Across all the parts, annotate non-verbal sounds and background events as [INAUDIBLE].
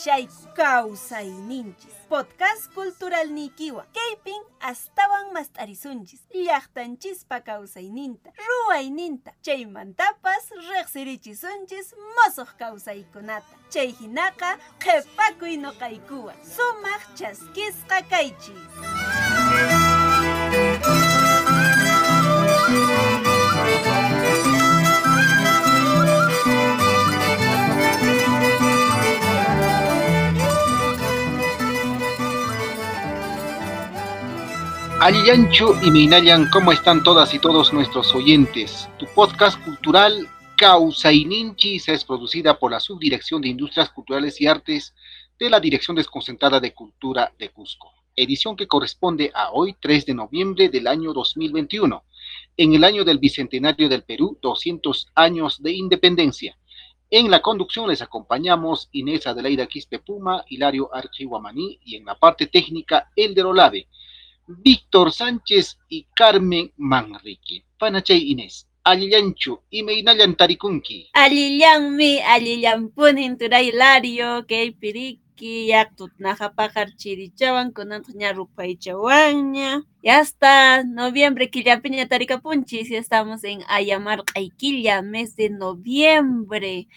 kaypiña kashayku kawsayninchis podcast cultural nikiwa. Kaypin astawan mast'arisunchis. Llaqtanchispa kawsayninta ruwayninta chaymantapas riqsirichisunchis musuq kawsaykunata chay hinaqa qhipakuy noqaykuwan sumaq chaskisqa kaychis Aliyanchu y Meinayan, ¿cómo están todas y todos nuestros oyentes? Tu podcast cultural Causaininchis es producida por la Subdirección de Industrias Culturales y Artes de la Dirección Desconcentrada de Cultura de Cusco. Edición que corresponde a hoy, 3 de noviembre del año 2021, en el año del Bicentenario del Perú, 200 años de independencia. En la conducción les acompañamos Inés Adelaida Quispe Puma, Hilario Archihuamaní y en la parte técnica Elder Olave. Víctor Sánchez y Carmen Manrique. Panachay Inés. Alillanchu, imaynallan tarikunki. Alillanmi, alillanpunin turaylario, kay piriki, yaktut najapajar chirichawan, kunantaj ña rupaychawanña. Y hasta noviembre killapiña tarikapunchis, y estamos en Ayamar Qaykilla, mes de noviembre.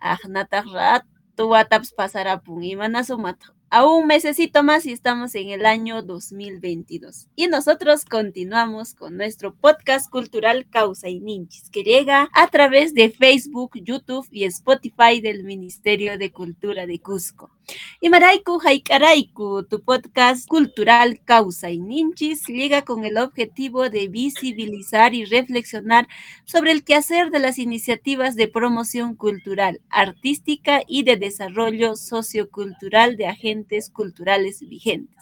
Ajnataj rato wataps pasarapun, imanasumataq a un mesecito más y estamos en el año 2022. Y nosotros continuamos con nuestro podcast cultural Causa y Ninchis, que llega a través de Facebook, YouTube y Spotify del Ministerio de Cultura de Cusco. Y Maraiku Haikaraiku, tu podcast cultural Causa y Ninchis, llega con el objetivo de visibilizar y reflexionar sobre el quehacer de las iniciativas de promoción cultural, artística y de desarrollo sociocultural de agentes culturales vigentes.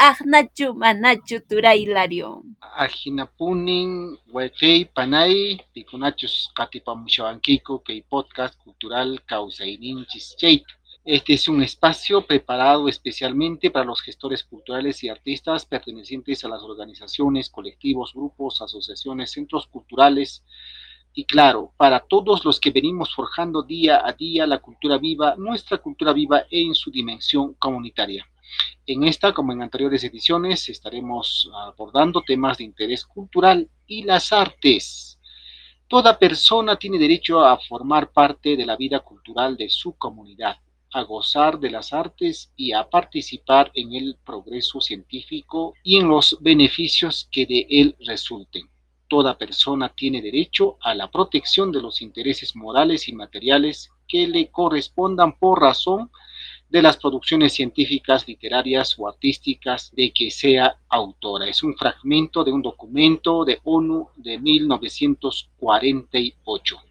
Ajnachu manachu turay Hilario. Ajinapunin, huekei, panay, pikunachus katipamushawankiku, que podcast cultural Causaininchis Chait. Este es un espacio preparado especialmente para los gestores culturales y artistas pertenecientes a las organizaciones, colectivos, grupos, asociaciones, centros culturales, y claro, para todos los que venimos forjando día a día la cultura viva, nuestra cultura viva en su dimensión comunitaria. En esta, como en anteriores ediciones, estaremos abordando temas de interés cultural y las artes. Toda persona tiene derecho a formar parte de la vida cultural de su comunidad, a gozar de las artes y a participar en el progreso científico y en los beneficios que de él resulten toda persona tiene derecho a la protección de los intereses morales y materiales que le correspondan por razón de las producciones científicas, literarias o artísticas de que sea autora. Es un fragmento de un documento de ONU de 1948.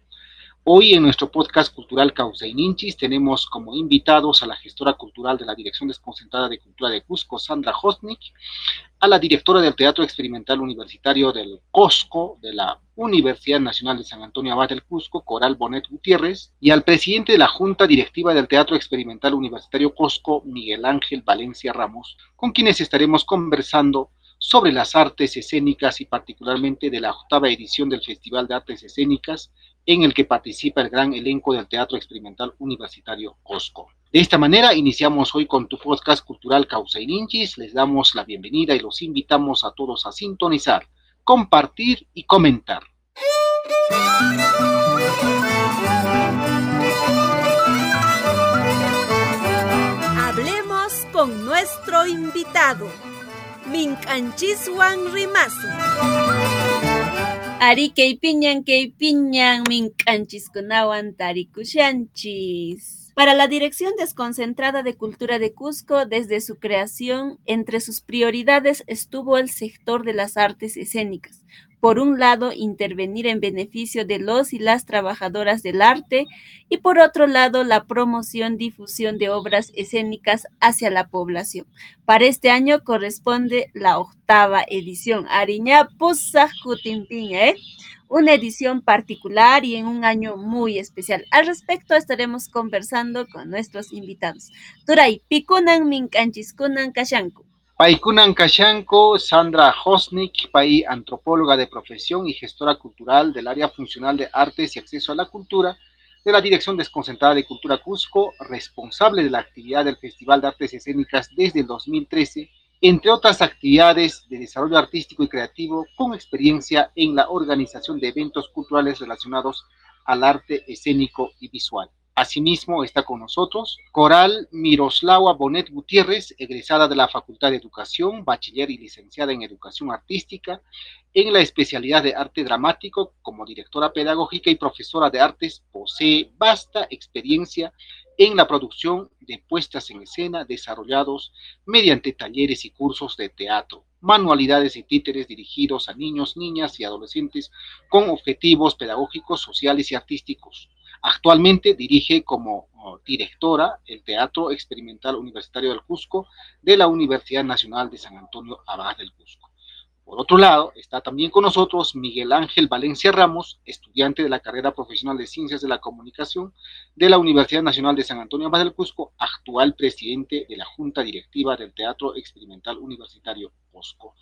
Hoy en nuestro podcast cultural Causa y Ninchis tenemos como invitados a la gestora cultural de la Dirección Desconcentrada de Cultura de Cusco, Sandra Hosnik, a la directora del Teatro Experimental Universitario del Cusco, de la Universidad Nacional de San Antonio Abad del Cusco, Coral Bonet Gutiérrez, y al presidente de la Junta Directiva del Teatro Experimental Universitario Cusco, Miguel Ángel Valencia Ramos, con quienes estaremos conversando sobre las artes escénicas y particularmente de la octava edición del Festival de Artes Escénicas en el que participa el gran elenco del Teatro Experimental Universitario Cosco. De esta manera iniciamos hoy con tu podcast cultural Causa y Ninchis. Les damos la bienvenida y los invitamos a todos a sintonizar, compartir y comentar. Hablemos con nuestro invitado, Minchanchisuan Rimasu. Ari kaypiñan kaypiñan mink'anchiskunawan tarikushanchis. Para la Dirección Desconcentrada de Cultura de Cusco, desde su creación, entre sus prioridades estuvo el sector de las artes escénicas, por un lado, intervenir en beneficio de los y las trabajadoras del arte y por otro lado, la promoción, difusión de obras escénicas hacia la población. Para este año corresponde la octava edición. Ariña ¿eh? Una edición particular y en un año muy especial. Al respecto estaremos conversando con nuestros invitados. Turay, Pikunan Minkanchiskunan Kashanku. Paikunan Kashanko, Sandra Hosnik, Pai, antropóloga de profesión y gestora cultural del área funcional de artes y acceso a la cultura de la Dirección Desconcentrada de Cultura Cusco, responsable de la actividad del Festival de Artes Escénicas desde el 2013, entre otras actividades de desarrollo artístico y creativo con experiencia en la organización de eventos culturales relacionados al arte escénico y visual. Asimismo está con nosotros Coral Miroslava Bonet Gutiérrez, egresada de la Facultad de Educación, bachiller y licenciada en Educación Artística, en la especialidad de arte dramático como directora pedagógica y profesora de artes, posee vasta experiencia en la producción de puestas en escena desarrollados mediante talleres y cursos de teatro, manualidades y títeres dirigidos a niños, niñas y adolescentes con objetivos pedagógicos, sociales y artísticos Actualmente dirige como directora el Teatro Experimental Universitario del Cusco de la Universidad Nacional de San Antonio Abad del Cusco. Por otro lado, está también con nosotros Miguel Ángel Valencia Ramos, estudiante de la carrera profesional de Ciencias de la Comunicación de la Universidad Nacional de San Antonio Abad del Cusco, actual presidente de la Junta Directiva del Teatro Experimental Universitario Cusco.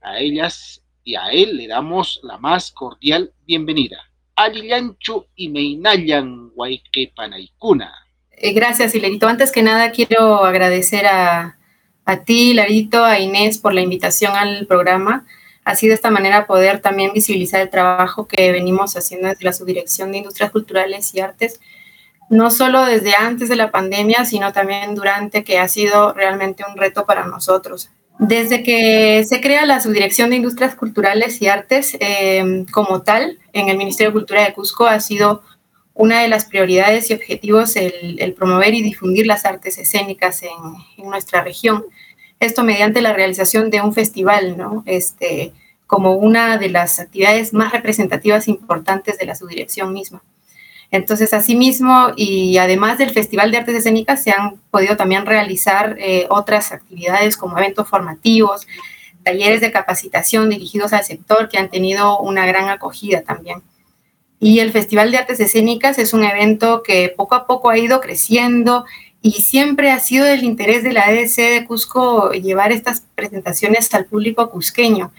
A ellas y a él le damos la más cordial bienvenida. Alillanchu y Meinayan Panaikuna. Eh, gracias, Hilerito. Antes que nada, quiero agradecer a, a ti, Larito, a Inés por la invitación al programa. Así de esta manera poder también visibilizar el trabajo que venimos haciendo desde la Subdirección de Industrias Culturales y Artes, no solo desde antes de la pandemia, sino también durante, que ha sido realmente un reto para nosotros. Desde que se crea la Subdirección de Industrias Culturales y Artes em, como tal, en el Ministerio de Cultura de Cusco ha sido una de las prioridades y objetivos el, promover y difundir las artes escénicas en, nuestra región. Esto mediante la realización de un festival, ¿no? Este, como una de las actividades más representativas e importantes de la subdirección misma. Entonces, asimismo, y además del Festival de Artes Escénicas, se han podido también realizar eh, otras actividades como eventos formativos, talleres de capacitación dirigidos al sector que han tenido una gran acogida también. Y el Festival de Artes Escénicas es un evento que poco a poco ha ido creciendo y siempre ha sido del interés de la ADC de Cusco llevar estas presentaciones al público cusqueño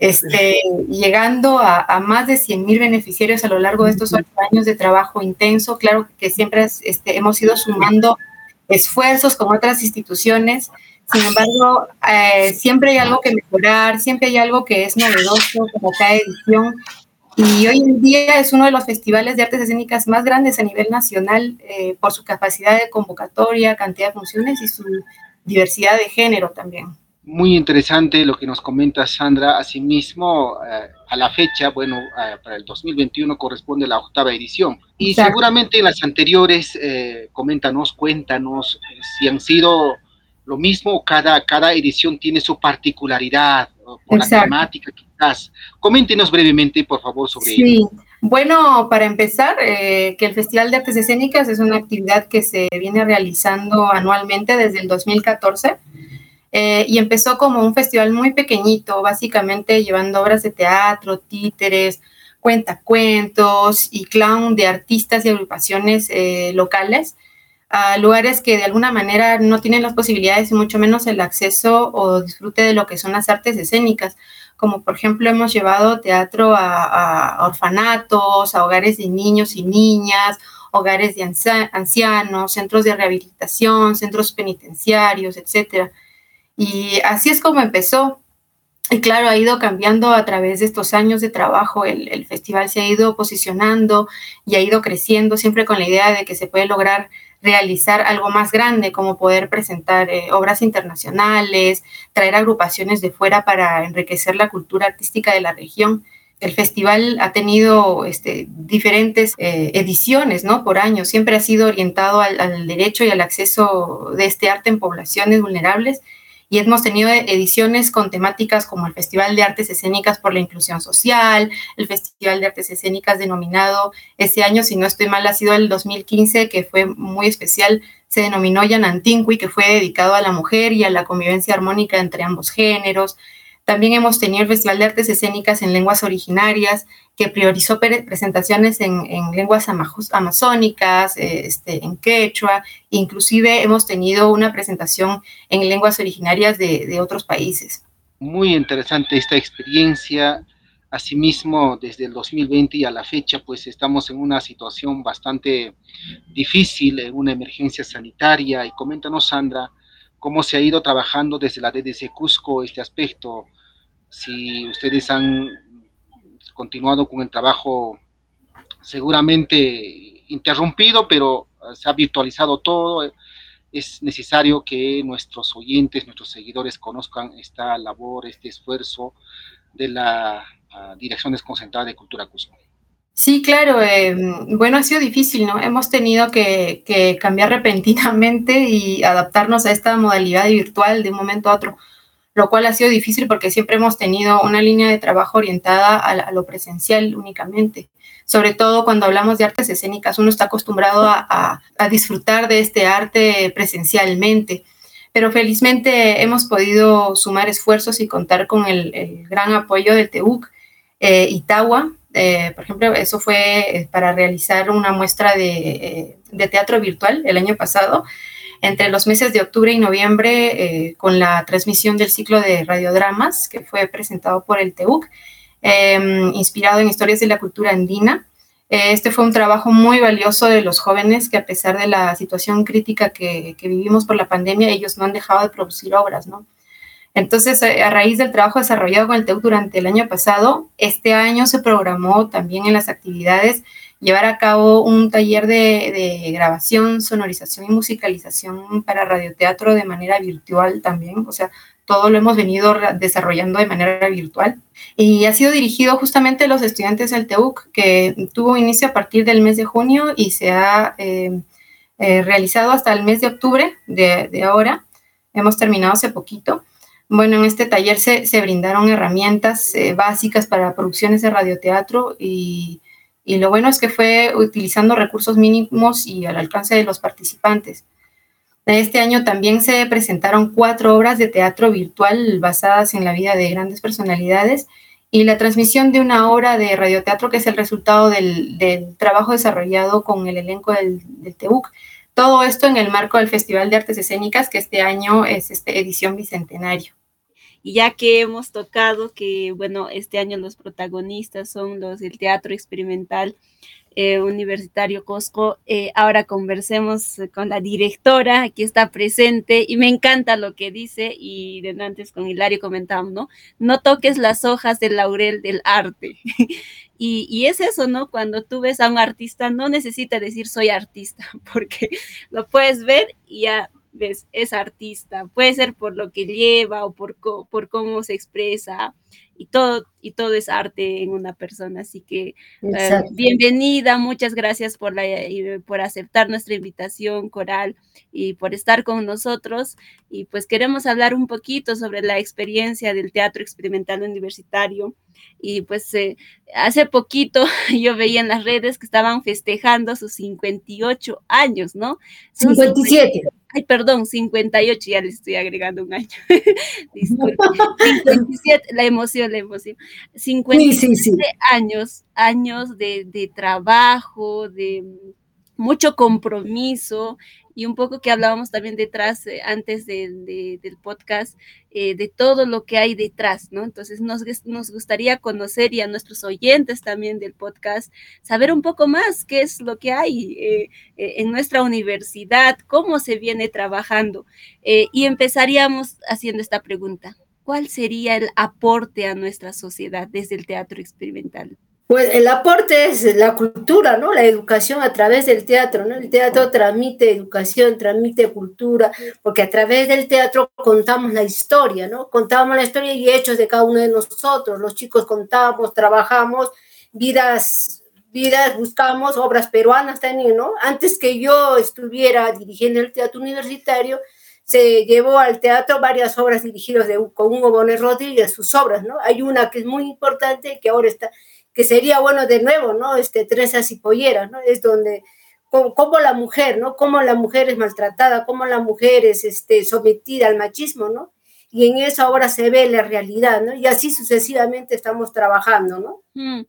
este, llegando a, más de 100.000 beneficiarios a lo largo de estos ocho años de trabajo intenso. Claro que siempre este, hemos ido sumando esfuerzos con otras instituciones. Sin embargo, eh, siempre hay algo que mejorar, siempre hay algo que es novedoso, como cada edición. Y hoy en día es uno de los festivales de artes escénicas más grandes a nivel nacional eh, por su capacidad de convocatoria, cantidad de funciones y su diversidad de género también muy interesante lo que nos comenta Sandra. Asimismo, eh, a la fecha, bueno, eh, para el 2021 corresponde la octava edición. Y seguramente en las anteriores, eh, coméntanos, cuéntanos si han sido lo mismo, cada, cada edición tiene su particularidad, por la temática quizás. Coméntenos brevemente, por favor, sobre sí. Bueno, para empezar, que el Festival de Artes Escénicas es una actividad que se viene realizando anualmente desde el 2014 eh, y empezó como un festival muy pequeñito, básicamente llevando obras de teatro, títeres, cuentacuentos y clown de artistas y agrupaciones eh, locales a lugares que de alguna manera no tienen las posibilidades y mucho menos el acceso o disfrute de lo que son las artes escénicas, como por ejemplo hemos llevado teatro a, a orfanatos, a hogares de niños y niñas, hogares de ancianos, centros de rehabilitación, centros penitenciarios, etcétera. Y así es como empezó. Y claro, ha ido cambiando a través de estos años de trabajo. El, festival se ha ido posicionando y ha ido creciendo siempre con la idea de que se puede lograr realizar algo más grande, como poder presentar eh, obras internacionales, traer agrupaciones de fuera para enriquecer la cultura artística de la región. El festival ha tenido este, diferentes eh, ediciones ¿no? por año, siempre ha sido orientado al derecho y al acceso de este arte en poblaciones vulnerables y hemos tenido ediciones con temáticas como el Festival de Artes Escénicas por la Inclusión Social, el Festival de Artes Escénicas denominado ese año, si no estoy mal, ha sido el 2015, que fue muy especial, se denominó Yanantinqui, que fue dedicado a la mujer y a la convivencia armónica entre ambos géneros. También hemos tenido el Festival de Artes Escénicas en Lenguas Originarias, que priorizó presentaciones en, lenguas amazónicas, eh, este, en quechua, inclusive hemos tenido una presentación en lenguas originarias de, otros países. Muy interesante esta experiencia. Asimismo, desde el 2020 y a la fecha, pues estamos en una situación bastante difícil, en una emergencia sanitaria. Y coméntanos, Sandra, cómo se ha ido trabajando desde la DDC Cusco este aspecto, si ustedes han continuado con el trabajo seguramente interrumpido, pero se ha virtualizado todo. Es necesario que nuestros oyentes, nuestros seguidores conozcan esta labor, este esfuerzo de la Dirección Desconcentrada de Cultura Cusco. Sí, claro. Eh, bueno, ha sido difícil, ¿no? Hemos tenido que, que, cambiar [LAUGHS] repentinamente y adaptarnos a esta modalidad virtual de un momento a otro, lo cual ha sido difícil porque siempre hemos tenido una línea de trabajo orientada a, lo presencial únicamente. Sobre todo cuando hablamos de artes escénicas, uno está acostumbrado a, disfrutar de este arte presencialmente. Pero felizmente hemos podido sumar esfuerzos y contar con el, gran apoyo del TEUC, eh, Itagua, eh, por ejemplo, eso fue eh, para realizar una muestra eh, de, teatro virtual el año pasado, entre los meses de octubre y noviembre, eh, con la transmisión del ciclo de radiodramas que fue presentado por el TEUC, em, inspirado en historias de la cultura andina. Este fue un trabajo muy valioso de los jóvenes que a pesar de la situación crítica que, que vivimos por la pandemia, ellos no han dejado de producir obras, ¿no? Entonces, eh, a raíz del trabajo desarrollado con el TEUC durante el año pasado, este año se programó también en las actividades llevar a cabo un taller de, grabación, sonorización y musicalización para radioteatro de manera virtual también, o sea, todo lo hemos venido desarrollando de manera virtual y ha sido dirigido justamente a los estudiantes del TEUC, que tuvo inicio a partir del mes de junio y se ha eh, eh, realizado hasta el mes de octubre de, de ahora. Hemos terminado hace poquito. Bueno, en este taller se, se brindaron herramientas eh, básicas para producciones de radioteatro y, y, lo bueno es que fue utilizando recursos mínimos y al alcance de los participantes. Este año también se presentaron cuatro obras de teatro virtual basadas en la vida de grandes personalidades y la transmisión de una obra de radioteatro que es el resultado del, trabajo desarrollado con el elenco del, del TEUC. Todo esto en el marco del Festival de Artes Escénicas, que este año es este, edición bicentenario. Y ya que hemos tocado que, bueno, este año los protagonistas son los del teatro experimental eh, universitario Cosco, eh, ahora conversemos con la directora, aquí está presente, y me encanta lo que dice, y de antes con Hilario comentamos, ¿no? No toques las hojas del laurel del arte. [LAUGHS] Y, y, es eso, ¿no? Cuando tú ves a un artista, no necesita decir soy artista, [LAUGHS] porque lo puedes ver y ya es artista. Puede ser por lo que lleva o por, por cómo se expresa y todo, y todo es arte en una persona. Así que uh, bienvenida, muchas gracias por, la, por aceptar nuestra invitación, Coral, y por estar con nosotros. Y pues queremos hablar un poquito sobre la experiencia del teatro experimental universitario. Y pues eh, hace poquito [LAUGHS] yo veía en las redes que estaban festejando sus 58 años, ¿no? 57. Ay, perdón, 58, ya le estoy agregando un año. [LAUGHS] Disculpe. [LAUGHS] 57, la emoción, la emoción. 57 sí, sí, sí. años, años de, de trabajo, de mucho compromiso y un poco que hablábamos también detrás, eh, antes de, de, del podcast, eh, de todo lo que hay detrás, ¿no? Entonces nos, nos gustaría conocer y a nuestros oyentes también del podcast, saber un poco más qué es lo que hay eh, en nuestra universidad, cómo se viene trabajando. y empezaríamos haciendo esta pregunta. ¿Cuál sería el aporte a nuestra sociedad desde el teatro experimental? Pues el aporte es la cultura, ¿no? La educación a través del teatro, ¿no? El teatro transmite educación, transmite cultura, porque a través del teatro contamos la historia, ¿no? Contamos la historia y hechos de cada uno de nosotros. Los chicos contamos, trabajamos, vidas, vidas, buscamos obras peruanas también, ¿no? Antes que yo estuviera dirigiendo el teatro universitario, se llevó al teatro varias obras dirigidas de, con Hugo Bonet Rodríguez, sus obras, ¿no? Hay una que es muy importante que ahora está que sería bueno de nuevo, ¿no? Este, trenzas y polleras, ¿no? Es donde, cómo, la mujer, ¿no? Cómo la mujer es maltratada, cómo la mujer es este, sometida al machismo, ¿no? Y en eso ahora se ve la realidad, ¿no? Y así sucesivamente estamos trabajando, ¿no? Mm.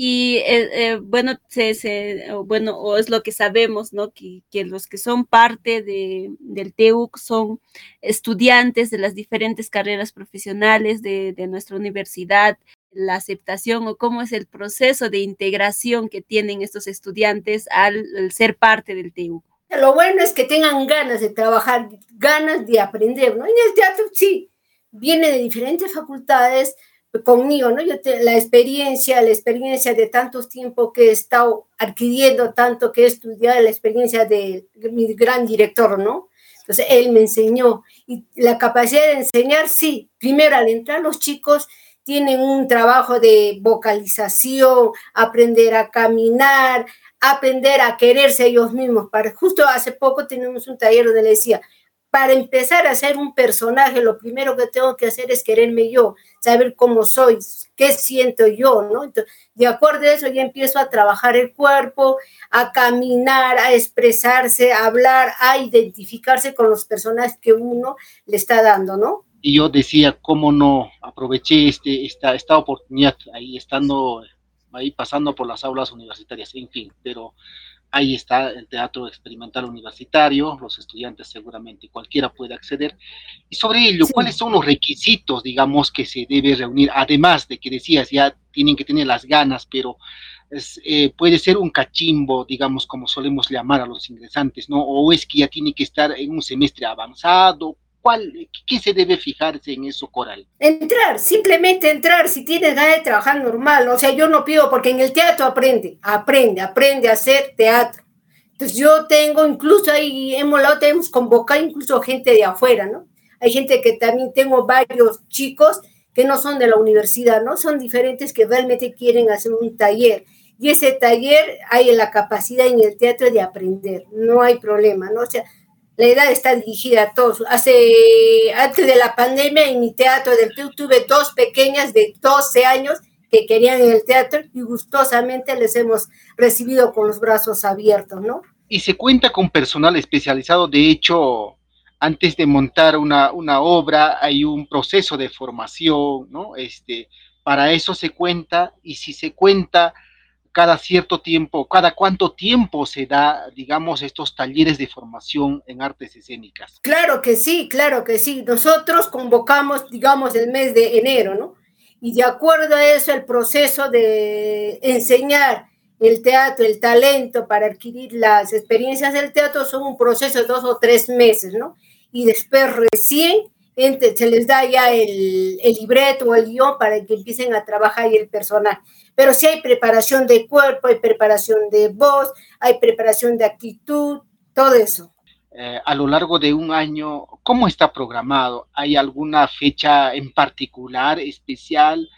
Y eh, eh, bueno, se, se, bueno, o es lo que sabemos, ¿no? Que, que los que son parte de, del TEUC son estudiantes de las diferentes carreras profesionales de, de nuestra universidad, la aceptación o cómo es el proceso de integración que tienen estos estudiantes al, ser parte del TEU? Lo bueno es que tengan ganas de trabajar, ganas de aprender, ¿no? En el teatro sí, viene de diferentes facultades conmigo, ¿no? Yo la experiencia, la experiencia de tantos tiempos que he estado adquiriendo, tanto que he estudiado, la experiencia de mi gran director, ¿no? Entonces, él me enseñó. Y la capacidad de enseñar, sí, primero al entrar los chicos tienen un trabajo de vocalización, aprender a caminar, aprender a quererse ellos mismos. Para, justo hace poco tenemos un taller donde le decía, para empezar a ser un personaje, lo primero que tengo que hacer es quererme yo, saber cómo soy, qué siento yo, ¿no? De acuerdo a eso, ya empiezo a trabajar el cuerpo, a caminar, a expresarse, a hablar, a identificarse con los personajes que uno le está dando, ¿no? Y yo decía, ¿cómo no aproveché este, esta, esta oportunidad ahí estando, ahí pasando por las aulas universitarias, en fin, pero Ahí está el teatro experimental universitario, los estudiantes seguramente cualquiera puede acceder. Y sobre ello, ¿cuáles son los requisitos, digamos, que se debe reunir? Además de que decías, ya tienen que tener las ganas, pero eh, puede ser un cachimbo, digamos, como solemos llamar a los ingresantes, ¿no? O es que ya tiene que estar en un semestre avanzado, ¿Qué se debe fijarse en eso, Coral? Entrar, simplemente entrar, si tienes ganas de trabajar normal. O sea, yo no pido, porque en el teatro aprende, aprende, aprende a hacer teatro. Entonces yo tengo, incluso ahí hemos, lo tenemos convocado incluso gente de afuera, ¿no? Hay gente que también tengo varios chicos que no son de la universidad, ¿no? Son diferentes que realmente quieren hacer un taller. Y ese taller hay la capacidad en el teatro de aprender, no hay problema, ¿no? O sea, la edad está dirigida a todos. Hace, antes de la pandemia, en mi teatro del Perú tuve dos pequeñas de 12 años que querían el teatro y gustosamente les hemos recibido con los brazos abiertos, ¿no? Y se cuenta con personal especializado, de hecho, antes de montar una, una obra hay un proceso de formación, ¿no? Este, para eso se cuenta y si se cuenta cada cierto tiempo, cada cuánto tiempo se da, digamos, estos talleres de formación en artes escénicas. Claro que sí, claro que sí. Nosotros convocamos, digamos, el mes de enero, ¿no? Y de acuerdo a eso, el proceso de enseñar el teatro, el talento para adquirir las experiencias del teatro son un proceso de dos o tres meses, ¿no? Y después recién se les da ya el, el libreto o el guion para que empiecen a trabajar y el personaje pero sí hay preparación de cuerpo, hay preparación de voz, hay preparación de actitud, todo eso. Eh, a lo largo de un año, ¿cómo está programado? ¿Hay alguna fecha en particular, especial,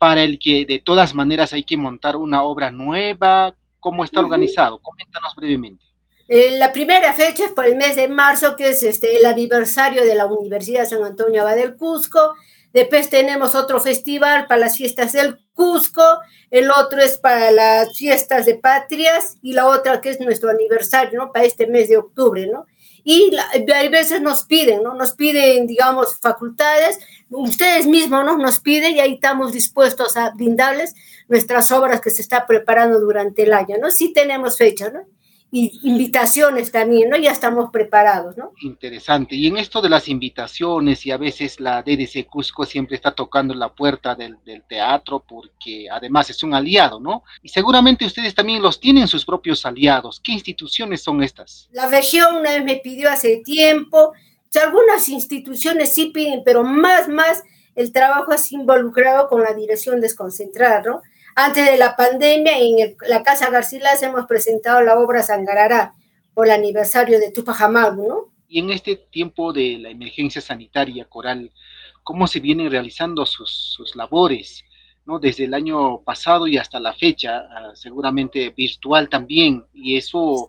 para el que de todas maneras hay que montar una obra nueva? ¿Cómo está organizado? Coméntanos brevemente. Eh, la primera fecha es por el mes de marzo, que es este, el aniversario de la Universidad San Antonio Abad del Cusco. Después tenemos otro festival para las fiestas del Cusco, el otro es para las fiestas de patrias y la otra que es nuestro aniversario, ¿no? Para este mes de octubre, ¿no? Y a veces nos piden, ¿no? Nos piden, digamos, facultades, ustedes mismos, ¿no? Nos piden y ahí estamos dispuestos a brindarles nuestras obras que se está preparando durante el año, ¿no? Sí tenemos fecha, ¿no? Y invitaciones también, ¿no? Ya estamos preparados, ¿no? Interesante. Y en esto de las invitaciones, y a veces la DDC Cusco siempre está tocando la puerta del, teatro porque además es un aliado, ¿no? Y seguramente ustedes también los tienen sus propios aliados. ¿Qué instituciones son estas? La región una vez me pidió hace tiempo, algunas instituciones sí piden, pero más, más el trabajo es involucrado con la dirección desconcentrada, ¿no? Antes de la pandemia, en la Casa Garcilas hemos presentado la obra Sangarará por el aniversario de Tupajamaru, ¿no? Y en este tiempo de la emergencia sanitaria coral, ¿cómo se vienen realizando sus, sus labores? Desde el año pasado y hasta la fecha, ah, seguramente virtual también, y eso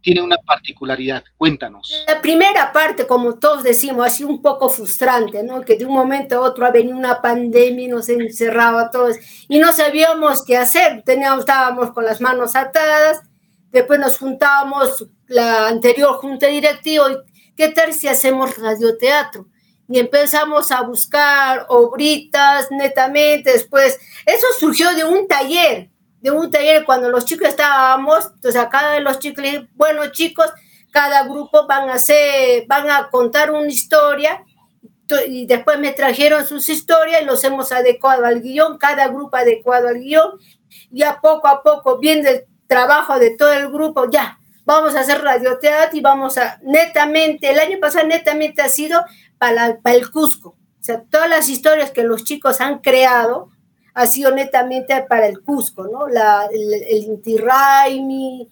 tiene una particularidad. Cuéntanos. La primera parte, como todos decimos, ha sido un poco frustrante, ¿no? Que de un momento a otro ha venido una pandemia y nos encerraba a todos y no sabíamos qué hacer. Teníamos, estábamos con las manos atadas, después nos juntábamos la anterior junta directiva y ¿qué tal si hacemos radioteatro? Y empezamos a buscar obritas netamente. Después, eso surgió de un taller, de un taller cuando los chicos estábamos, entonces a cada de los chicos bueno chicos, cada grupo van a hacer, van a contar una historia y después me trajeron sus historias y los hemos adecuado al guion, cada grupo adecuado al guion, ya poco a poco, viendo el trabajo de todo el grupo, ya, vamos a hacer radioteatro y vamos a, netamente, el año pasado netamente ha sido para, para el Cusco, o sea, todas las historias que los chicos han creado ha sido netamente para el Cusco, ¿no? La, el, el Inti Raimi,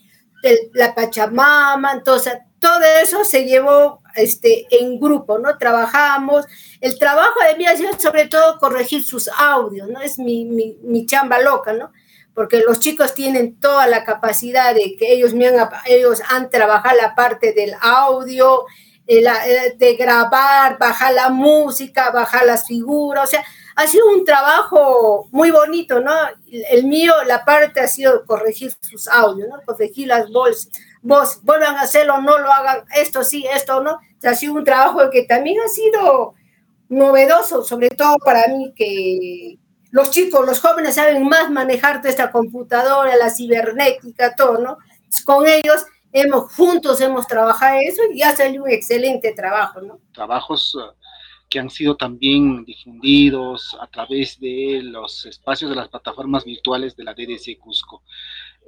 la Pachamama, entonces todo eso se llevó este, en grupo, ¿no? Trabajamos. El trabajo de mí ha sido sobre todo corregir sus audios, ¿no? Es mi, mi, mi chamba loca, ¿no? Porque los chicos tienen toda la capacidad de que ellos, me han, ellos han trabajado la parte del audio, de grabar, bajar la música, bajar las figuras, o sea, ha sido un trabajo muy bonito, ¿no? El mío, la parte ha sido corregir sus audios, ¿no? Corregir las voces, vos vuelvan a hacerlo, no lo hagan, esto sí, esto no. ha sido un trabajo que también ha sido novedoso, sobre todo para mí, que los chicos, los jóvenes saben más manejar toda esta computadora, la cibernética, todo, ¿no? Con ellos hemos juntos hemos trabajado eso y ha salido un excelente trabajo, ¿no? Trabajos uh, que han sido también difundidos a través de los espacios de las plataformas virtuales de la DDC Cusco.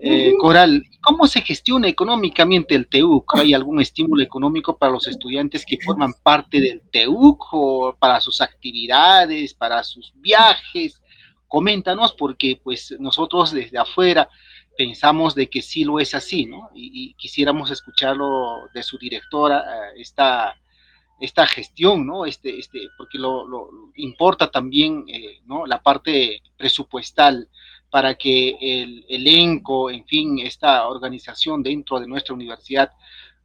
Eh, Coral, ¿cómo se gestiona económicamente el TEUC? ¿Hay algún estímulo económico para los estudiantes que forman parte del TEUC o para sus actividades, para sus viajes? Coméntanos porque pues nosotros desde afuera pensamos de que sí lo es así, ¿no? Y, quisiéramos escucharlo de su directora, eh, esta, esta gestión, ¿no? Este, este, porque lo, importa también, eh, ¿no? La parte presupuestal para que el elenco, en fin, esta organización dentro de nuestra universidad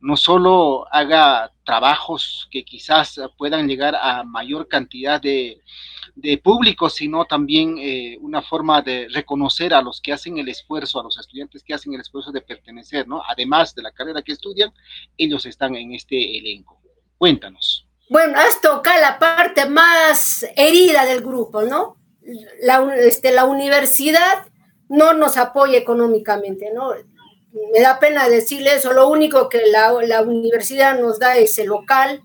no solo haga trabajos que quizás puedan llegar a mayor cantidad de, de público, sino también eh, una forma de reconocer a los que hacen el esfuerzo, a los estudiantes que hacen el esfuerzo de pertenecer, ¿no? Además de la carrera que estudian, ellos están en este elenco. Cuéntanos. Bueno, has tocado la parte más herida del grupo, ¿no? la, este, la universidad no nos apoya económicamente, ¿no? Me da pena decirle eso, lo único que la, universidad nos da es el local,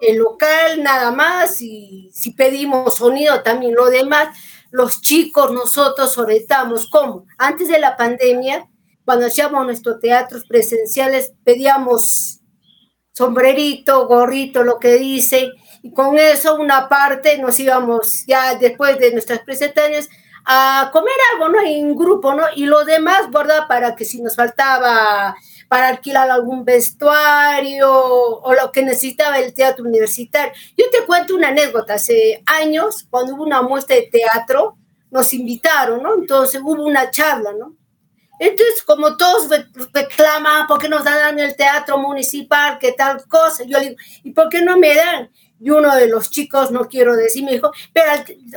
el local nada más, y si pedimos sonido también, lo demás, los chicos, nosotros oretamos, ¿cómo? Antes de la pandemia, cuando hacíamos nuestros teatros presenciales, pedíamos sombrerito, gorrito, lo que dicen, y con eso una parte nos íbamos ya después de nuestras presentaciones a comer algo, ¿no? En grupo, ¿no? Y lo demás, ¿verdad? Para que si nos faltaba para alquilar algún vestuario o lo que necesitaba el teatro universitario. Yo te cuento una anécdota. Hace años, cuando hubo una muestra de teatro, nos invitaron, ¿no? Entonces hubo una charla, ¿no? Entonces, como todos reclaman, ¿por qué nos dan el teatro municipal? ¿Qué tal cosa? Yo digo, ¿y por qué no me dan? Y uno de los chicos, no quiero decir, me dijo, pero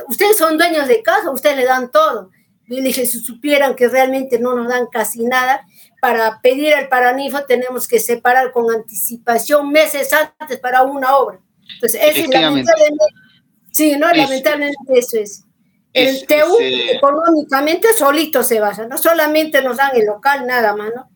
ustedes son dueños de casa, ustedes le dan todo. Yo le dije, si supieran que realmente no nos dan casi nada, para pedir el paranifo tenemos que separar con anticipación meses antes para una obra. Entonces, es lamentablemente, sí, no, lamentablemente eso es. El TU eh, económicamente solito se basa, no solamente nos dan el local, nada más, ¿no?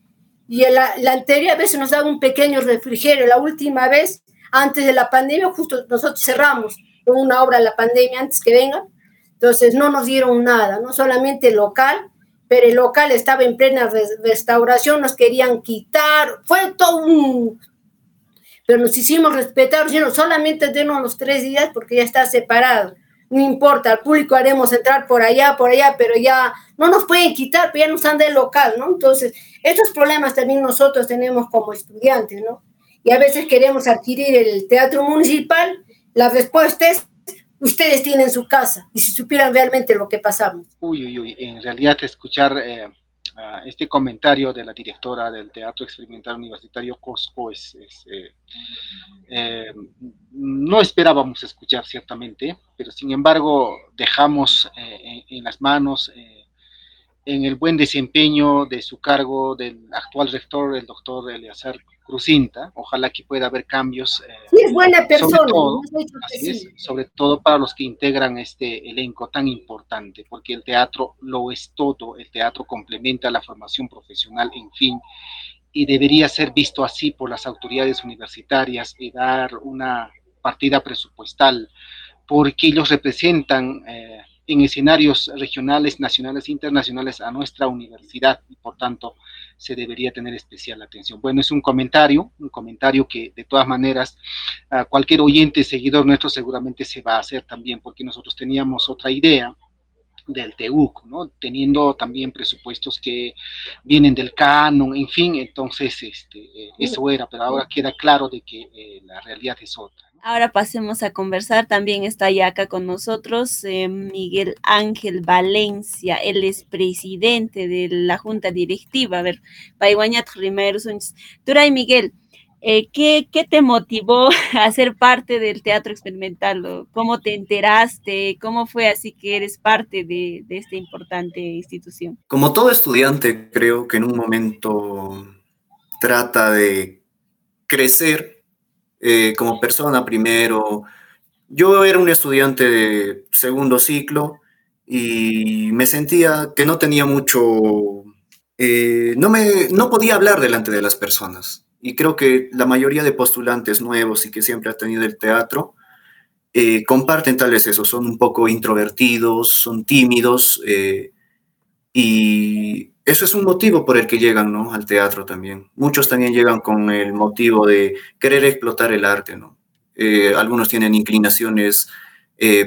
Y la, la anterior vez nos dan un pequeño refrigerio, la última vez antes de la pandemia, justo nosotros cerramos una obra de la pandemia antes que venga, entonces no nos dieron nada, no solamente el local, pero el local estaba en plena restauración, nos querían quitar, fue todo un... Pero nos hicimos respetar, sino solamente denos los tres días porque ya está separado. No importa, al público haremos entrar por allá, por allá, pero ya no nos pueden quitar, pero ya nos han del local, ¿no? Entonces, estos problemas también nosotros tenemos como estudiantes, ¿no? Y a veces queremos adquirir el teatro municipal, la respuesta es, ustedes tienen su casa, y si supieran realmente lo que pasamos. Uy, uy, uy, en realidad escuchar eh, este comentario de la directora del Teatro Experimental Universitario Cosco es... Eh, eh, no esperábamos escuchar ciertamente, pero sin embargo dejamos en, las manos en el buen desempeño de su cargo del actual rector, el doctor Eleazar Crucinta. Ojalá que pueda haber cambios. Eh, sí, es buena persona. Sobre todo, sobre todo para los que integran este elenco tan importante, porque el teatro lo es todo, el teatro complementa la formación profesional, en fin, y debería ser visto así por las autoridades universitarias y dar una partida presupuestal, porque ellos representan eh, en escenarios regionales, nacionales e internacionales a nuestra universidad y por tanto se debería tener especial atención. Bueno, es un comentario, un comentario que de todas maneras cualquier oyente, seguidor nuestro seguramente se va a hacer también porque nosotros teníamos otra idea del TEUC, ¿no? teniendo también presupuestos que vienen del canon, en fin, entonces este, eh, eso era, pero ahora queda claro de que eh, la realidad es otra. Ahora pasemos a conversar. También está ya acá con nosotros eh, Miguel Ángel Valencia. Él es presidente de la Junta Directiva. A ver, Paiwañat primero. Turay Miguel, eh, ¿qué, te motivó [LAUGHS] a ser parte del teatro experimental? ¿Cómo te enteraste? ¿Cómo fue así que eres parte de, esta importante institución? Como todo estudiante, creo que en un momento trata de crecer eh, como persona primero. Yo era un estudiante de segundo ciclo y me sentía que no tenía mucho, eh, no, me, no podía hablar delante de las personas y creo que la mayoría de postulantes nuevos y que siempre han tenido el teatro eh, comparten tal vez eso, son un poco introvertidos, son tímidos y eso es un motivo por el que llegan ¿no? al teatro también. Muchos también llegan con el motivo de querer explotar el arte, ¿no? Eh, algunos tienen inclinaciones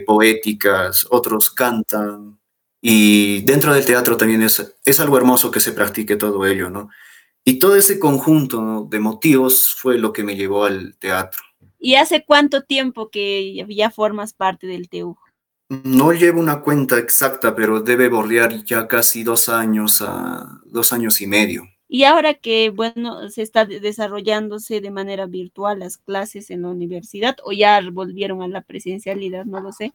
poéticas, otros cantan y dentro del teatro también es, es algo hermoso que se practique todo ello, ¿no? Y todo ese conjunto de motivos fue lo que me llevó al teatro. ¿Y hace cuánto tiempo que ya formas parte del TEU? No llevo una cuenta exacta, pero debe bordear ya casi dos años a dos años y medio. Y ahora que, bueno, se está desarrollándose de manera virtual las clases en la universidad, o ya volvieron a la presencialidad, no lo sé,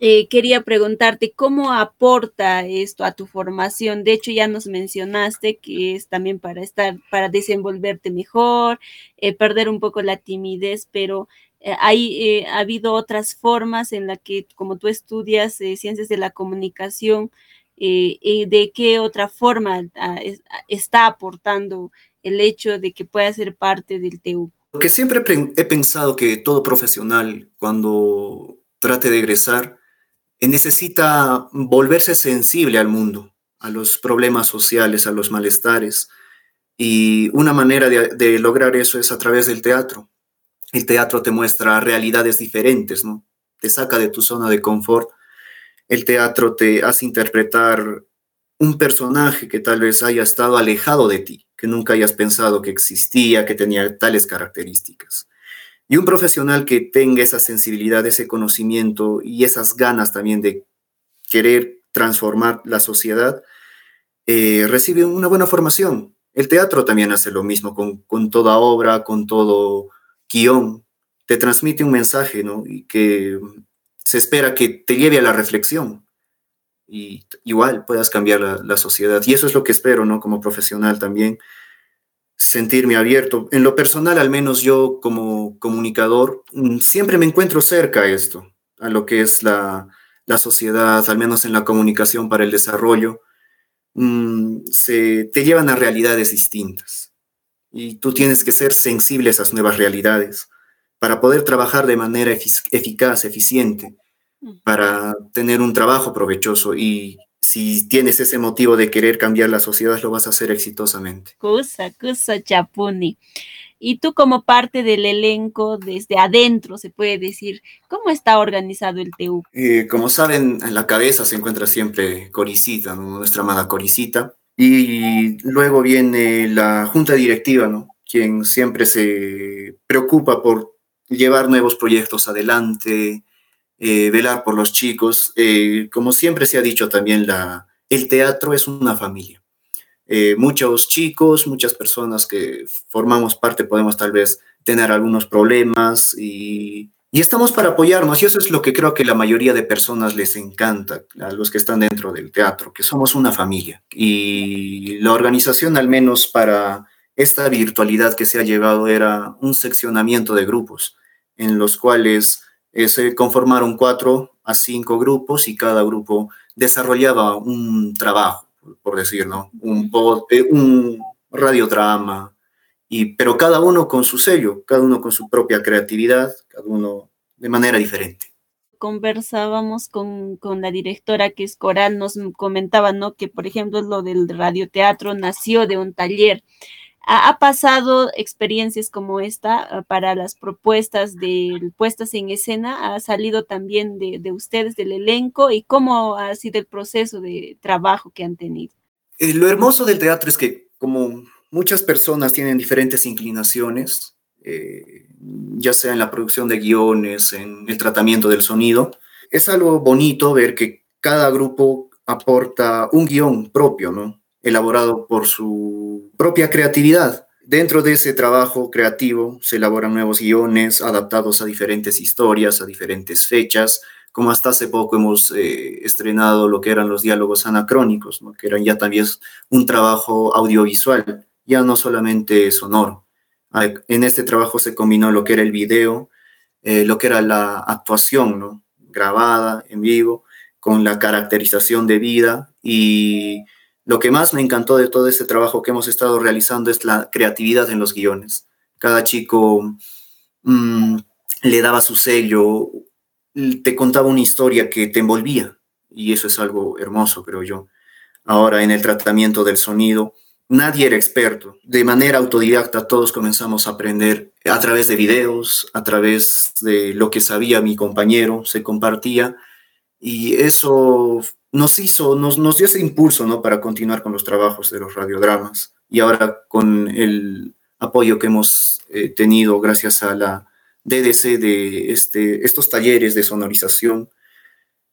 eh, quería preguntarte cómo aporta esto a tu formación. De hecho, ya nos mencionaste que es también para estar, para desenvolverte mejor, eh, perder un poco la timidez, pero hay, ha habido otras formas en las que, como tú estudias ciencias de la comunicación, ¿de qué otra forma ah, está aportando el hecho de que pueda ser parte del TU? Porque siempre he pensado que todo profesional, cuando trate de egresar, necesita volverse sensible al mundo, a los problemas sociales, a los malestares. Y una manera de, lograr eso es a través del teatro. El teatro te muestra realidades diferentes, ¿no? Te saca de tu zona de confort. El teatro te hace interpretar un personaje que tal vez haya estado alejado de ti, que nunca hayas pensado que existía, que tenía tales características. Y un profesional que tenga esa sensibilidad, ese conocimiento y esas ganas también de querer transformar la sociedad, eh, recibe una buena formación. El teatro también hace lo mismo con, con toda obra, con todo guion. Te transmite un mensaje, ¿no? Y que se espera que te lleve a la reflexión y igual puedas cambiar la, la, sociedad. Y eso es lo que espero, ¿no? Como profesional también, sentirme abierto. En lo personal, al menos yo como comunicador, mm, siempre me encuentro cerca a esto, a lo que es la, sociedad, al menos en la comunicación para el desarrollo. Mm, se, te llevan a realidades distintas y tú tienes que ser sensible a esas nuevas realidades para poder trabajar de manera eficaz, eficiente, para tener un trabajo provechoso y si tienes ese motivo de querer cambiar la sociedad, lo vas a hacer exitosamente. Cusa, cusa, chapuni. Y tú como parte del elenco, desde adentro, se puede decir, ¿cómo está organizado el TU? Eh, como saben, en la cabeza se encuentra siempre Coricita, nuestra amada Coricita. Y luego viene la junta directiva, ¿no? quien siempre se preocupa por llevar nuevos proyectos adelante, eh, velar por los chicos. Eh, como siempre se ha dicho también, la, el teatro es una familia. Eh, muchos chicos, muchas personas que formamos parte podemos tal vez tener algunos problemas y, y, estamos para apoyarnos y eso es lo que creo que la mayoría de personas les encanta, a los que están dentro del teatro, que somos una familia. Y la organización al menos para esta virtualidad que se ha llevado era un seccionamiento de grupos en los cuales eh, se conformaron cuatro a cinco grupos y cada grupo desarrollaba un trabajo, por decirlo, un, eh, un radiodrama, y, pero cada uno con su sello, cada uno con su propia creatividad, cada uno de manera diferente conversábamos con, con, la directora que es Coral, nos comentaba, ¿no? Que, por ejemplo, lo del radioteatro nació de un taller. ¿Ha, ha pasado experiencias como esta uh, para las propuestas de puestas en escena? ¿Ha salido también de, de, ustedes, del elenco? ¿Y cómo ha sido el proceso de trabajo que han tenido? Eh, lo hermoso del teatro es que, como muchas personas tienen diferentes inclinaciones, eh, ya sea en la producción de guiones, en el tratamiento del sonido. Es algo bonito ver que cada grupo aporta un guion propio, ¿no? Elaborado por su propia creatividad. Dentro de ese trabajo creativo se elaboran nuevos guiones adaptados a diferentes historias, a diferentes fechas, como hasta hace poco hemos eh, estrenado lo que eran los diálogos anacrónicos, ¿no? que eran ya también un trabajo audiovisual, ya no solamente sonoro. En este trabajo se combinó lo que era el video, eh, lo que era la actuación, ¿no? grabada en vivo, con la caracterización de vida y lo que más me encantó de todo ese trabajo que hemos estado realizando es la creatividad en los guiones. Cada chico mmm, le daba su sello, te contaba una historia que te envolvía y eso es algo hermoso, creo yo. Ahora en el tratamiento del sonido, nadie era experto. De manera autodidacta todos comenzamos a aprender a través de videos, a través de lo que sabía mi compañero, se compartía y eso nos hizo, nos, nos dio ese impulso ¿no? para continuar con los trabajos de los radiodramas y ahora con el apoyo que hemos eh, tenido gracias a la DDC de este, estos talleres de sonorización,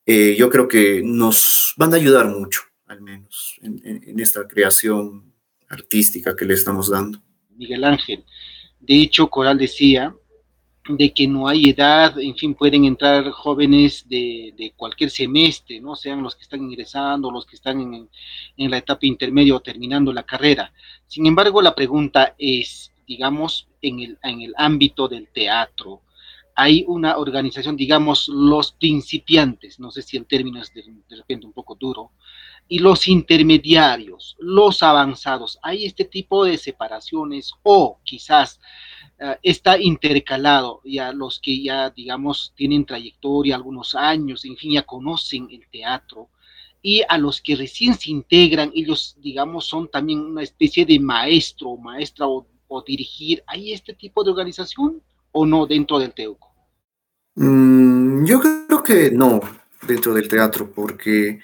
eh, yo creo que nos van a ayudar mucho, al menos, en, en, en esta creación artística que le estamos dando. Miguel Ángel, de hecho, Coral decía de que no hay edad, en fin, pueden entrar jóvenes de, de cualquier semestre, ¿no? Sean los que están ingresando, los que están en, en la etapa intermedia o terminando la carrera. Sin embargo, la pregunta es, digamos, en el, en el ámbito del teatro, hay una organización, digamos, los principiantes, no sé si el término es de, repente un poco duro, y los intermediarios, los avanzados. Hay este tipo de separaciones o quizás uh, está intercalado ya los que ya, digamos, tienen trayectoria, algunos años, en fin, ya conocen el teatro. Y a los que recién se integran, ellos, digamos, son también una especie de maestro, maestra o dirigir. ¿Hay este tipo de organización o no dentro del TEUCO? Mm, yo creo que no dentro del teatro, porque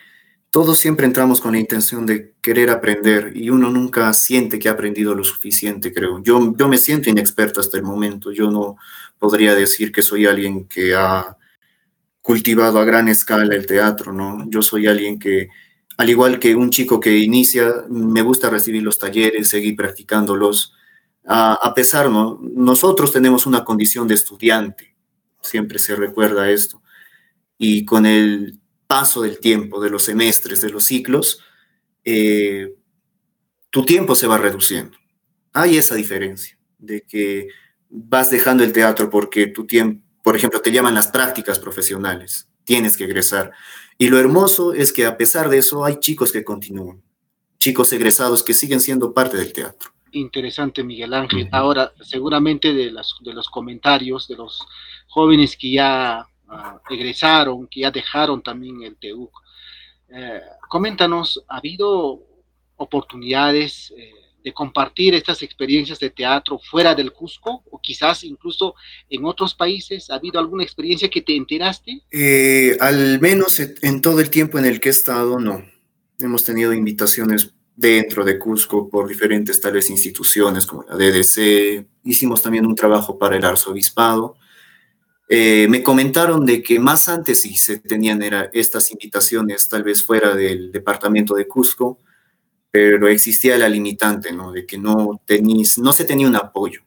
todos siempre entramos con la intención de querer aprender y uno nunca siente que ha aprendido lo suficiente, creo. Yo, yo me siento inexperto hasta el momento. Yo no podría decir que soy alguien que ha cultivado a gran escala el teatro, ¿no? Yo soy alguien que, al igual que un chico que inicia, me gusta recibir los talleres, seguir practicándolos. A, a pesar, ¿no? Nosotros tenemos una condición de estudiante, siempre se recuerda esto. Y con el paso del tiempo, de los semestres, de los ciclos, eh, tu tiempo se va reduciendo. Hay esa diferencia de que vas dejando el teatro porque tu tiempo, por ejemplo, te llaman las prácticas profesionales, tienes que egresar. Y lo hermoso es que a pesar de eso hay chicos que continúan, chicos egresados que siguen siendo parte del teatro. Interesante, Miguel Ángel. Ahora, seguramente de, las, de los comentarios de los jóvenes que ya uh, egresaron, que ya dejaron también el TEUC. Eh, coméntanos, ¿ha habido oportunidades eh, de compartir estas experiencias de teatro fuera del Cusco o quizás incluso en otros países? ¿Ha habido alguna experiencia que te enteraste? Eh, al menos en todo el tiempo en el que he estado, no. Hemos tenido invitaciones dentro de Cusco por diferentes tales instituciones como la DDC. Hicimos también un trabajo para el arzobispado eh, me comentaron de que más antes sí se tenían estas invitaciones, tal vez fuera del departamento de Cusco, pero existía la limitante, ¿no? De que no, tenís, no se tenía un apoyo,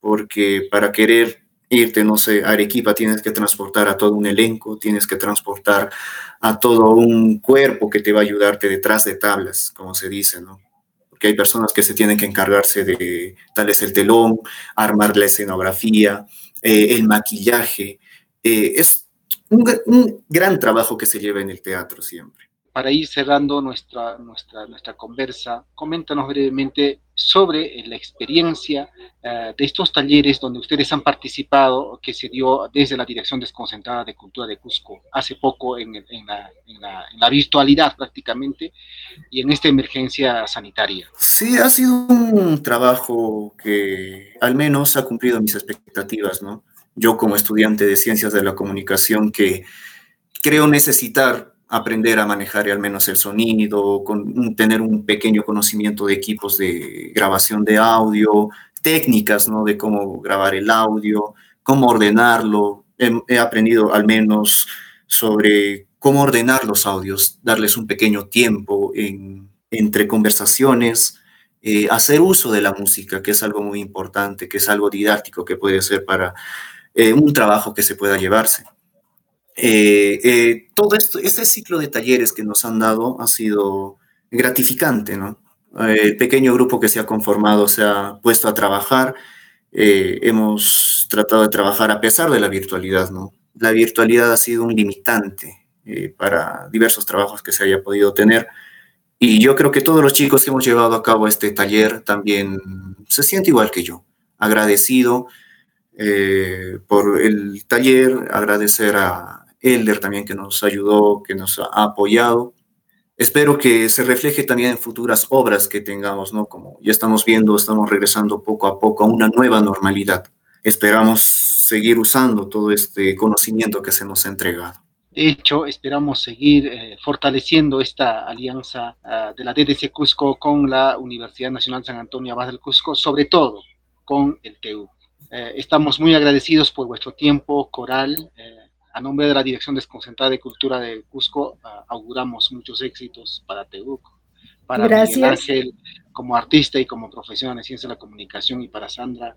porque para querer irte, no sé, a Arequipa tienes que transportar a todo un elenco, tienes que transportar a todo un cuerpo que te va a ayudarte detrás de tablas, como se dice, ¿no? Porque hay personas que se tienen que encargarse de, tal vez el telón, armar la escenografía, eh, el maquillaje. Eh, es un, un, gran trabajo que se lleva en el teatro siempre. Para ir cerrando nuestra, nuestra, nuestra conversa, coméntanos brevemente sobre la experiencia eh, de estos talleres donde ustedes han participado, que se dio desde la Dirección Desconcentrada de Cultura de Cusco hace poco en, la, virtualidad prácticamente y en esta emergencia sanitaria? Sí, ha sido un trabajo que al menos ha cumplido mis expectativas, ¿no? Yo como estudiante de Ciencias de la Comunicación que creo necesitar aprender a manejar al menos el sonido, con, tener un pequeño conocimiento de equipos de grabación de audio, técnicas, ¿no? De cómo grabar el audio, cómo ordenarlo. He, aprendido al menos sobre cómo ordenar los audios, darles un pequeño tiempo entre conversaciones, eh, hacer uso de la música, que es algo muy importante, que es algo didáctico que puede ser para eh, un trabajo que se pueda llevarse. Eh, todo esto, este ciclo de talleres que nos han dado ha sido gratificante, ¿no? el pequeño grupo que se ha conformado se ha puesto a trabajar. Eh, hemos tratado de trabajar a pesar de la virtualidad, ¿no? La virtualidad ha sido un limitante eh, para diversos trabajos que se haya podido tener. Y yo creo que todos los chicos que hemos llevado a cabo este taller también se sienten igual que yo, agradecido eh, por el taller, agradecer a Elder también que nos ayudó, que nos ha apoyado espero que se refleje también en futuras obras que tengamos, ¿no? Como ya estamos viendo, estamos regresando poco a poco a una nueva normalidad. Esperamos seguir usando todo este conocimiento que se nos ha entregado. De hecho, esperamos seguir eh, fortaleciendo esta alianza ah, de la DDC Cusco con la Universidad Nacional San Antonio Abad del Cusco, sobre todo con el TU. Eh, estamos muy agradecidos por vuestro tiempo, Coral. Eh, a nombre de la Dirección Desconcentrada de Cultura de Cusco, ah, auguramos muchos éxitos para Tebuco, para Miguel Ángel como artista y como profesional de ciencia de la comunicación y para Sandra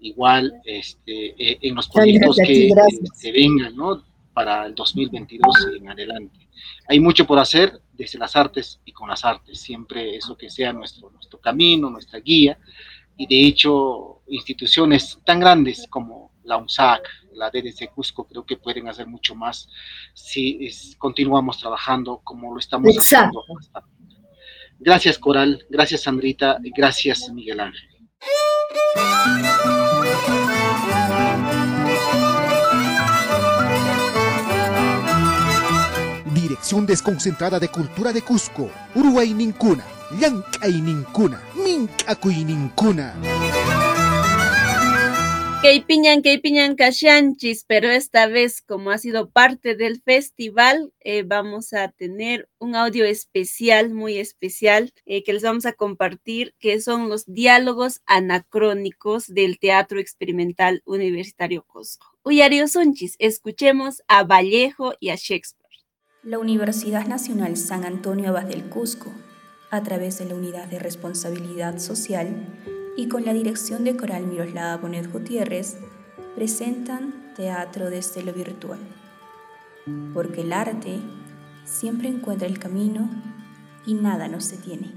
igual este, eh, en los proyectos que, se vengan ¿no? para el 2022 y en adelante. Hay mucho por hacer desde las artes y con las artes, siempre eso que sea nuestro, nuestro camino, nuestra guía, y de hecho instituciones tan grandes como la UNSAC, la DDC Cusco, creo que pueden hacer mucho más si continuamos trabajando como lo estamos haciendo. Gracias Coral, gracias Sandrita, gracias Miguel Ángel. Dirección Desconcentrada de Cultura de Cusco, Uruguay Nincuna, Llancay Nincuna, Mincacuy Nincuna. Keipiñan, Keipiñan Kashanchis, pero esta vez, como ha sido parte del festival, eh, vamos a tener un audio especial, muy especial, eh, que les vamos a compartir, que son los diálogos anacrónicos del Teatro Experimental Universitario Cusco. Uyario Sonchis, escuchemos a Vallejo y a Shakespeare. La Universidad Nacional San Antonio Abad del Cusco, a través de la Unidad de Responsabilidad Social, y con la dirección de coral Miroslava Bonet Gutiérrez, presentan Teatro desde lo virtual. Porque el arte siempre encuentra el camino y nada nos detiene.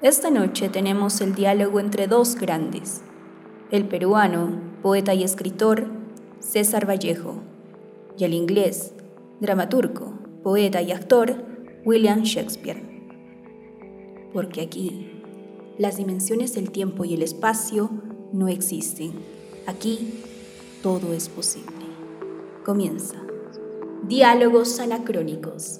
Esta noche tenemos el diálogo entre dos grandes, el peruano, poeta y escritor César Vallejo, y el inglés, dramaturgo, poeta y actor William Shakespeare porque aquí las dimensiones del tiempo y el espacio no existen. Aquí todo es posible. Comienza. Diálogos anacrónicos.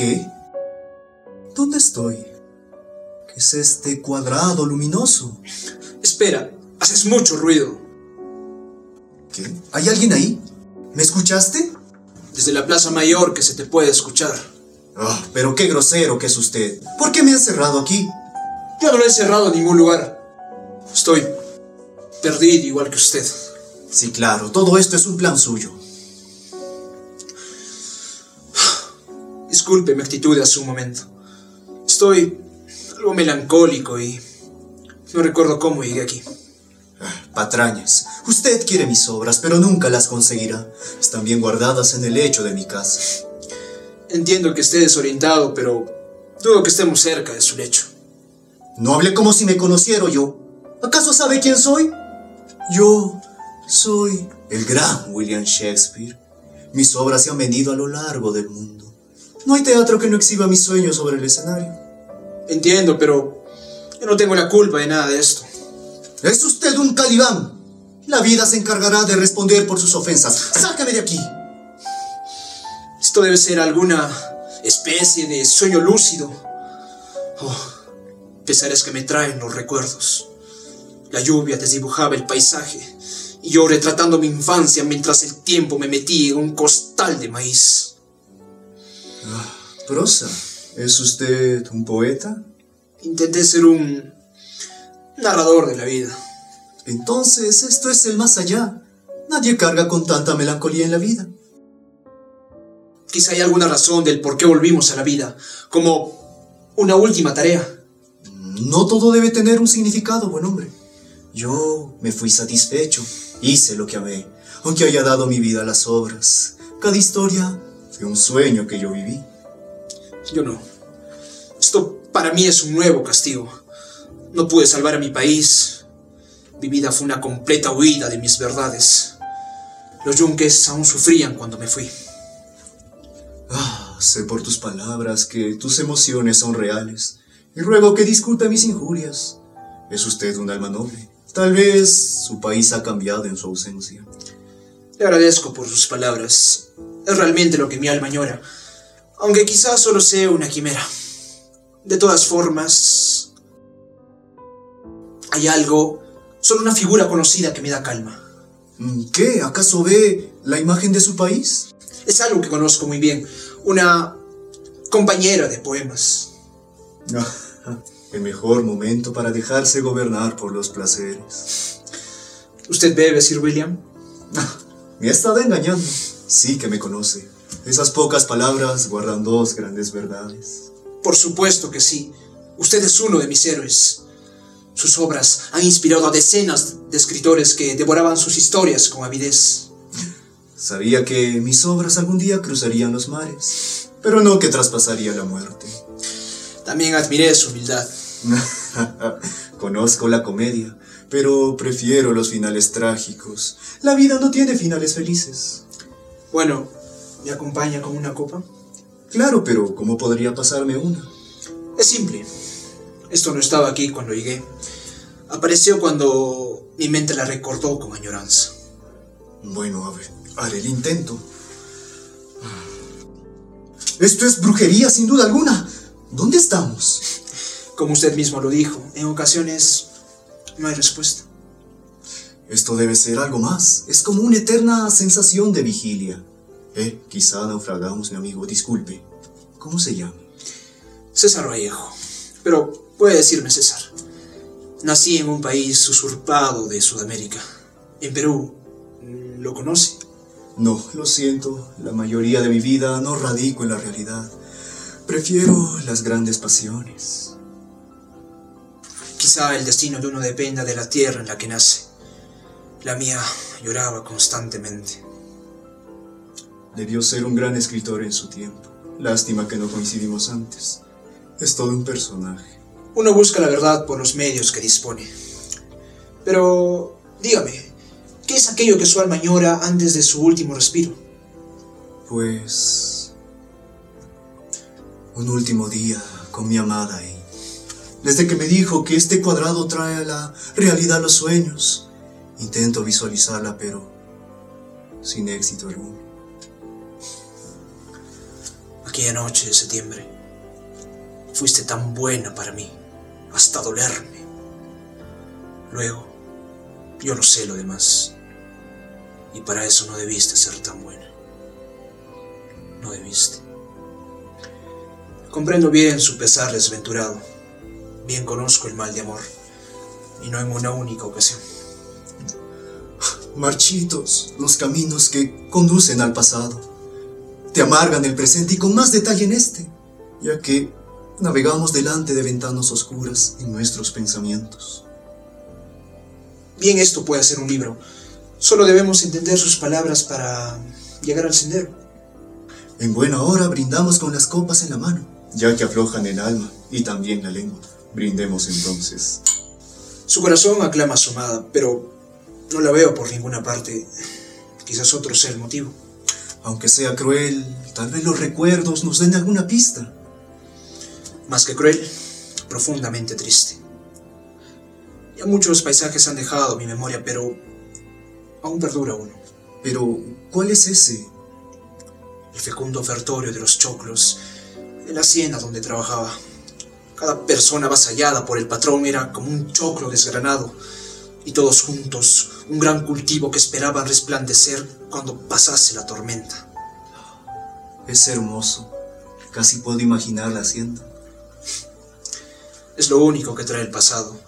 ¿Qué? ¿Dónde estoy? ¿Qué es este cuadrado luminoso? Espera, haces mucho ruido. ¿Qué? ¿Hay alguien ahí? ¿Me escuchaste? Desde la Plaza Mayor que se te puede escuchar. Ah, pero qué grosero que es usted. ¿Por qué me ha cerrado aquí? Yo no lo he cerrado en ningún lugar. Estoy perdido igual que usted. Sí, claro, todo esto es un plan suyo. Disculpe mi actitud hace un momento. Estoy algo melancólico y no recuerdo cómo llegué aquí. Patrañas, usted quiere mis obras, pero nunca las conseguirá. Están bien guardadas en el lecho de mi casa. Entiendo que esté desorientado, pero dudo que estemos cerca de su lecho. No hable como si me conociera yo. ¿Acaso sabe quién soy? Yo soy el gran William Shakespeare. Mis obras se han vendido a lo largo del mundo. No hay teatro que no exhiba mis sueños sobre el escenario. Entiendo, pero yo no tengo la culpa de nada de esto. Es usted un calibán. La vida se encargará de responder por sus ofensas. Sácame de aquí. Esto debe ser alguna especie de sueño lúcido. Oh, pesares que me traen los recuerdos. La lluvia desdibujaba el paisaje y yo retratando mi infancia mientras el tiempo me metía en un costal de maíz. Ah, prosa, ¿es usted un poeta? Intenté ser un narrador de la vida. Entonces, esto es el más allá. Nadie carga con tanta melancolía en la vida. Quizá hay alguna razón del por qué volvimos a la vida, como una última tarea. No todo debe tener un significado, buen hombre. Yo me fui satisfecho, hice lo que amé, aunque haya dado mi vida a las obras. Cada historia fue un sueño que yo viví. Yo no. Esto para mí es un nuevo castigo. No pude salvar a mi país. Mi vida fue una completa huida de mis verdades. Los yunques aún sufrían cuando me fui. Ah, sé por tus palabras que tus emociones son reales y ruego que disculpe mis injurias. Es usted un alma noble. Tal vez su país ha cambiado en su ausencia. Le agradezco por sus palabras. Es realmente lo que mi alma añora, aunque quizás solo sea una quimera. De todas formas, hay algo, solo una figura conocida que me da calma. ¿Qué? ¿Acaso ve la imagen de su país? Es algo que conozco muy bien, una compañera de poemas. [LAUGHS] El mejor momento para dejarse gobernar por los placeres. ¿Usted bebe, Sir William? Me ha estado engañando. Sí que me conoce. Esas pocas palabras guardan dos grandes verdades. Por supuesto que sí. Usted es uno de mis héroes. Sus obras han inspirado a decenas de escritores que devoraban sus historias con avidez. Sabía que mis obras algún día cruzarían los mares, pero no que traspasaría la muerte. También admiré su humildad. [LAUGHS] Conozco la comedia, pero prefiero los finales trágicos. La vida no tiene finales felices. Bueno, ¿me acompaña con una copa? Claro, pero ¿cómo podría pasarme una? Es simple. Esto no estaba aquí cuando llegué. Apareció cuando mi mente la recordó con añoranza. Bueno, a ver, haré el intento. Esto es brujería, sin duda alguna. ¿Dónde estamos? Como usted mismo lo dijo, en ocasiones no hay respuesta. Esto debe ser algo más. Es como una eterna sensación de vigilia. Eh, quizá naufragamos, mi amigo. Disculpe. ¿Cómo se llama? César Vallejo. Pero puede decirme César. Nací en un país usurpado de Sudamérica. En Perú. ¿Lo conoce? No, lo siento. La mayoría de mi vida no radico en la realidad. Prefiero las grandes pasiones. Quizá el destino de uno dependa de la tierra en la que nace. La mía lloraba constantemente. Debió ser un gran escritor en su tiempo. Lástima que no coincidimos antes. Es todo un personaje. Uno busca la verdad por los medios que dispone. Pero, dígame, ¿qué es aquello que su alma añora antes de su último respiro? Pues... Un último día con mi amada y desde que me dijo que este cuadrado trae a la realidad los sueños, intento visualizarla, pero sin éxito alguno. Aquella noche de septiembre, fuiste tan buena para mí, hasta dolerme. Luego, yo no sé lo demás, y para eso no debiste ser tan buena. No debiste. Comprendo bien su pesar desventurado bien conozco el mal de amor, y no en una única ocasión. Marchitos, los caminos que conducen al pasado. Te amargan el presente y con más detalle en este, ya que navegamos delante de ventanas oscuras en nuestros pensamientos. Bien esto puede ser un libro. Solo debemos entender sus palabras para llegar al sendero. En buena hora brindamos con las copas en la mano, ya que aflojan el alma y también la lengua. Brindemos entonces. Su corazón aclama a su amada, pero no la veo por ninguna parte. Quizás otro sea el motivo. Aunque sea cruel, tal vez los recuerdos nos den alguna pista. Más que cruel, profundamente triste. Ya muchos paisajes han dejado mi memoria, pero aún perdura uno. Pero, ¿cuál es ese? El fecundo ofertorio de los choclos, de la hacienda donde trabajaba. Cada persona avasallada por el patrón era como un choclo desgranado, y todos juntos, un gran cultivo que esperaban resplandecer cuando pasase la tormenta. Es hermoso. Casi puedo imaginar la hacienda. Es lo único que trae el pasado.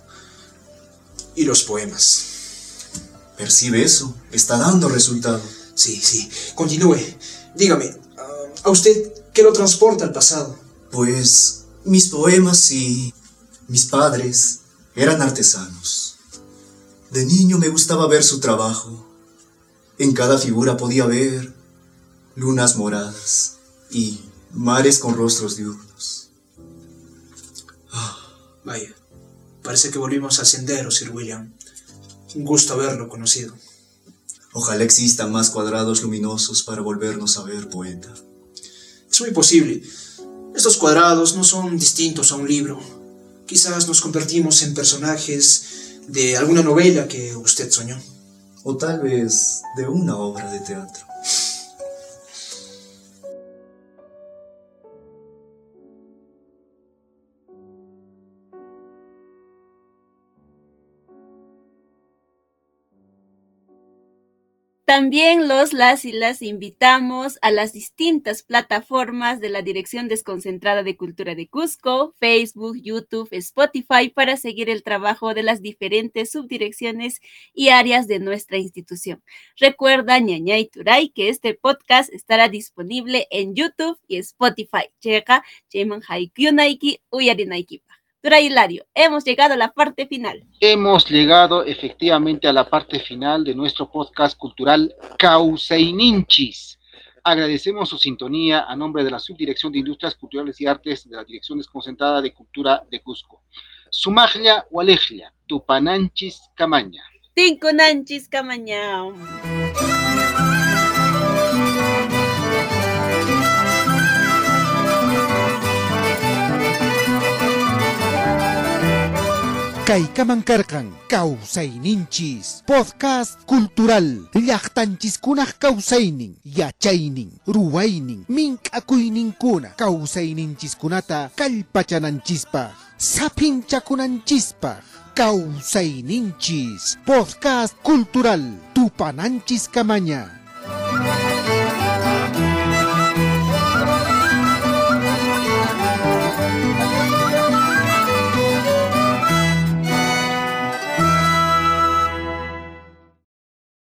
Y los poemas. Percibe eso. Está dando resultado. Sí, sí. Continúe. Dígame, ¿a usted qué lo transporta al pasado? Pues mis poemas y mis padres eran artesanos. De niño me gustaba ver su trabajo. En cada figura podía ver lunas moradas y mares con rostros diurnos. Ah, vaya, parece que volvimos al sendero, Sir William. Un gusto haberlo conocido. Ojalá existan más cuadrados luminosos para volvernos a ver, poeta. Es muy posible. Estos cuadrados no son distintos a un libro. Quizás nos convertimos en personajes de alguna novela que usted soñó. O tal vez de una obra de teatro. También los las y las invitamos a las distintas plataformas de la Dirección Desconcentrada de Cultura de Cusco, Facebook, YouTube, Spotify, para seguir el trabajo de las diferentes subdirecciones y áreas de nuestra institución. Recuerda, ñañay turay, que este podcast estará disponible en YouTube y Spotify. Checa, cheman haikyunaiki, uyarinaiki. Dura Hilario, hemos llegado a la parte final. Hemos llegado efectivamente a la parte final de nuestro podcast cultural Causeininchis. Agradecemos su sintonía a nombre de la Subdirección de Industrias Culturales y Artes de la Dirección Desconcentrada de Cultura de Cusco. Sumaglia Walejlia, Tupananchis Camaña. Tinkunanchis Camaña. Kaykamankarkan Kausaininchis. Podcast Cultural. Llaqtanchiskunaq Kausaynin Yachaynin Ruwaynin Mink'akuyninkuna Kausayninchiskunata Kallpachananchispaq Sapinchakunanchispaq Kausayninchis Podcast Cultural. Tupananchis Kamaña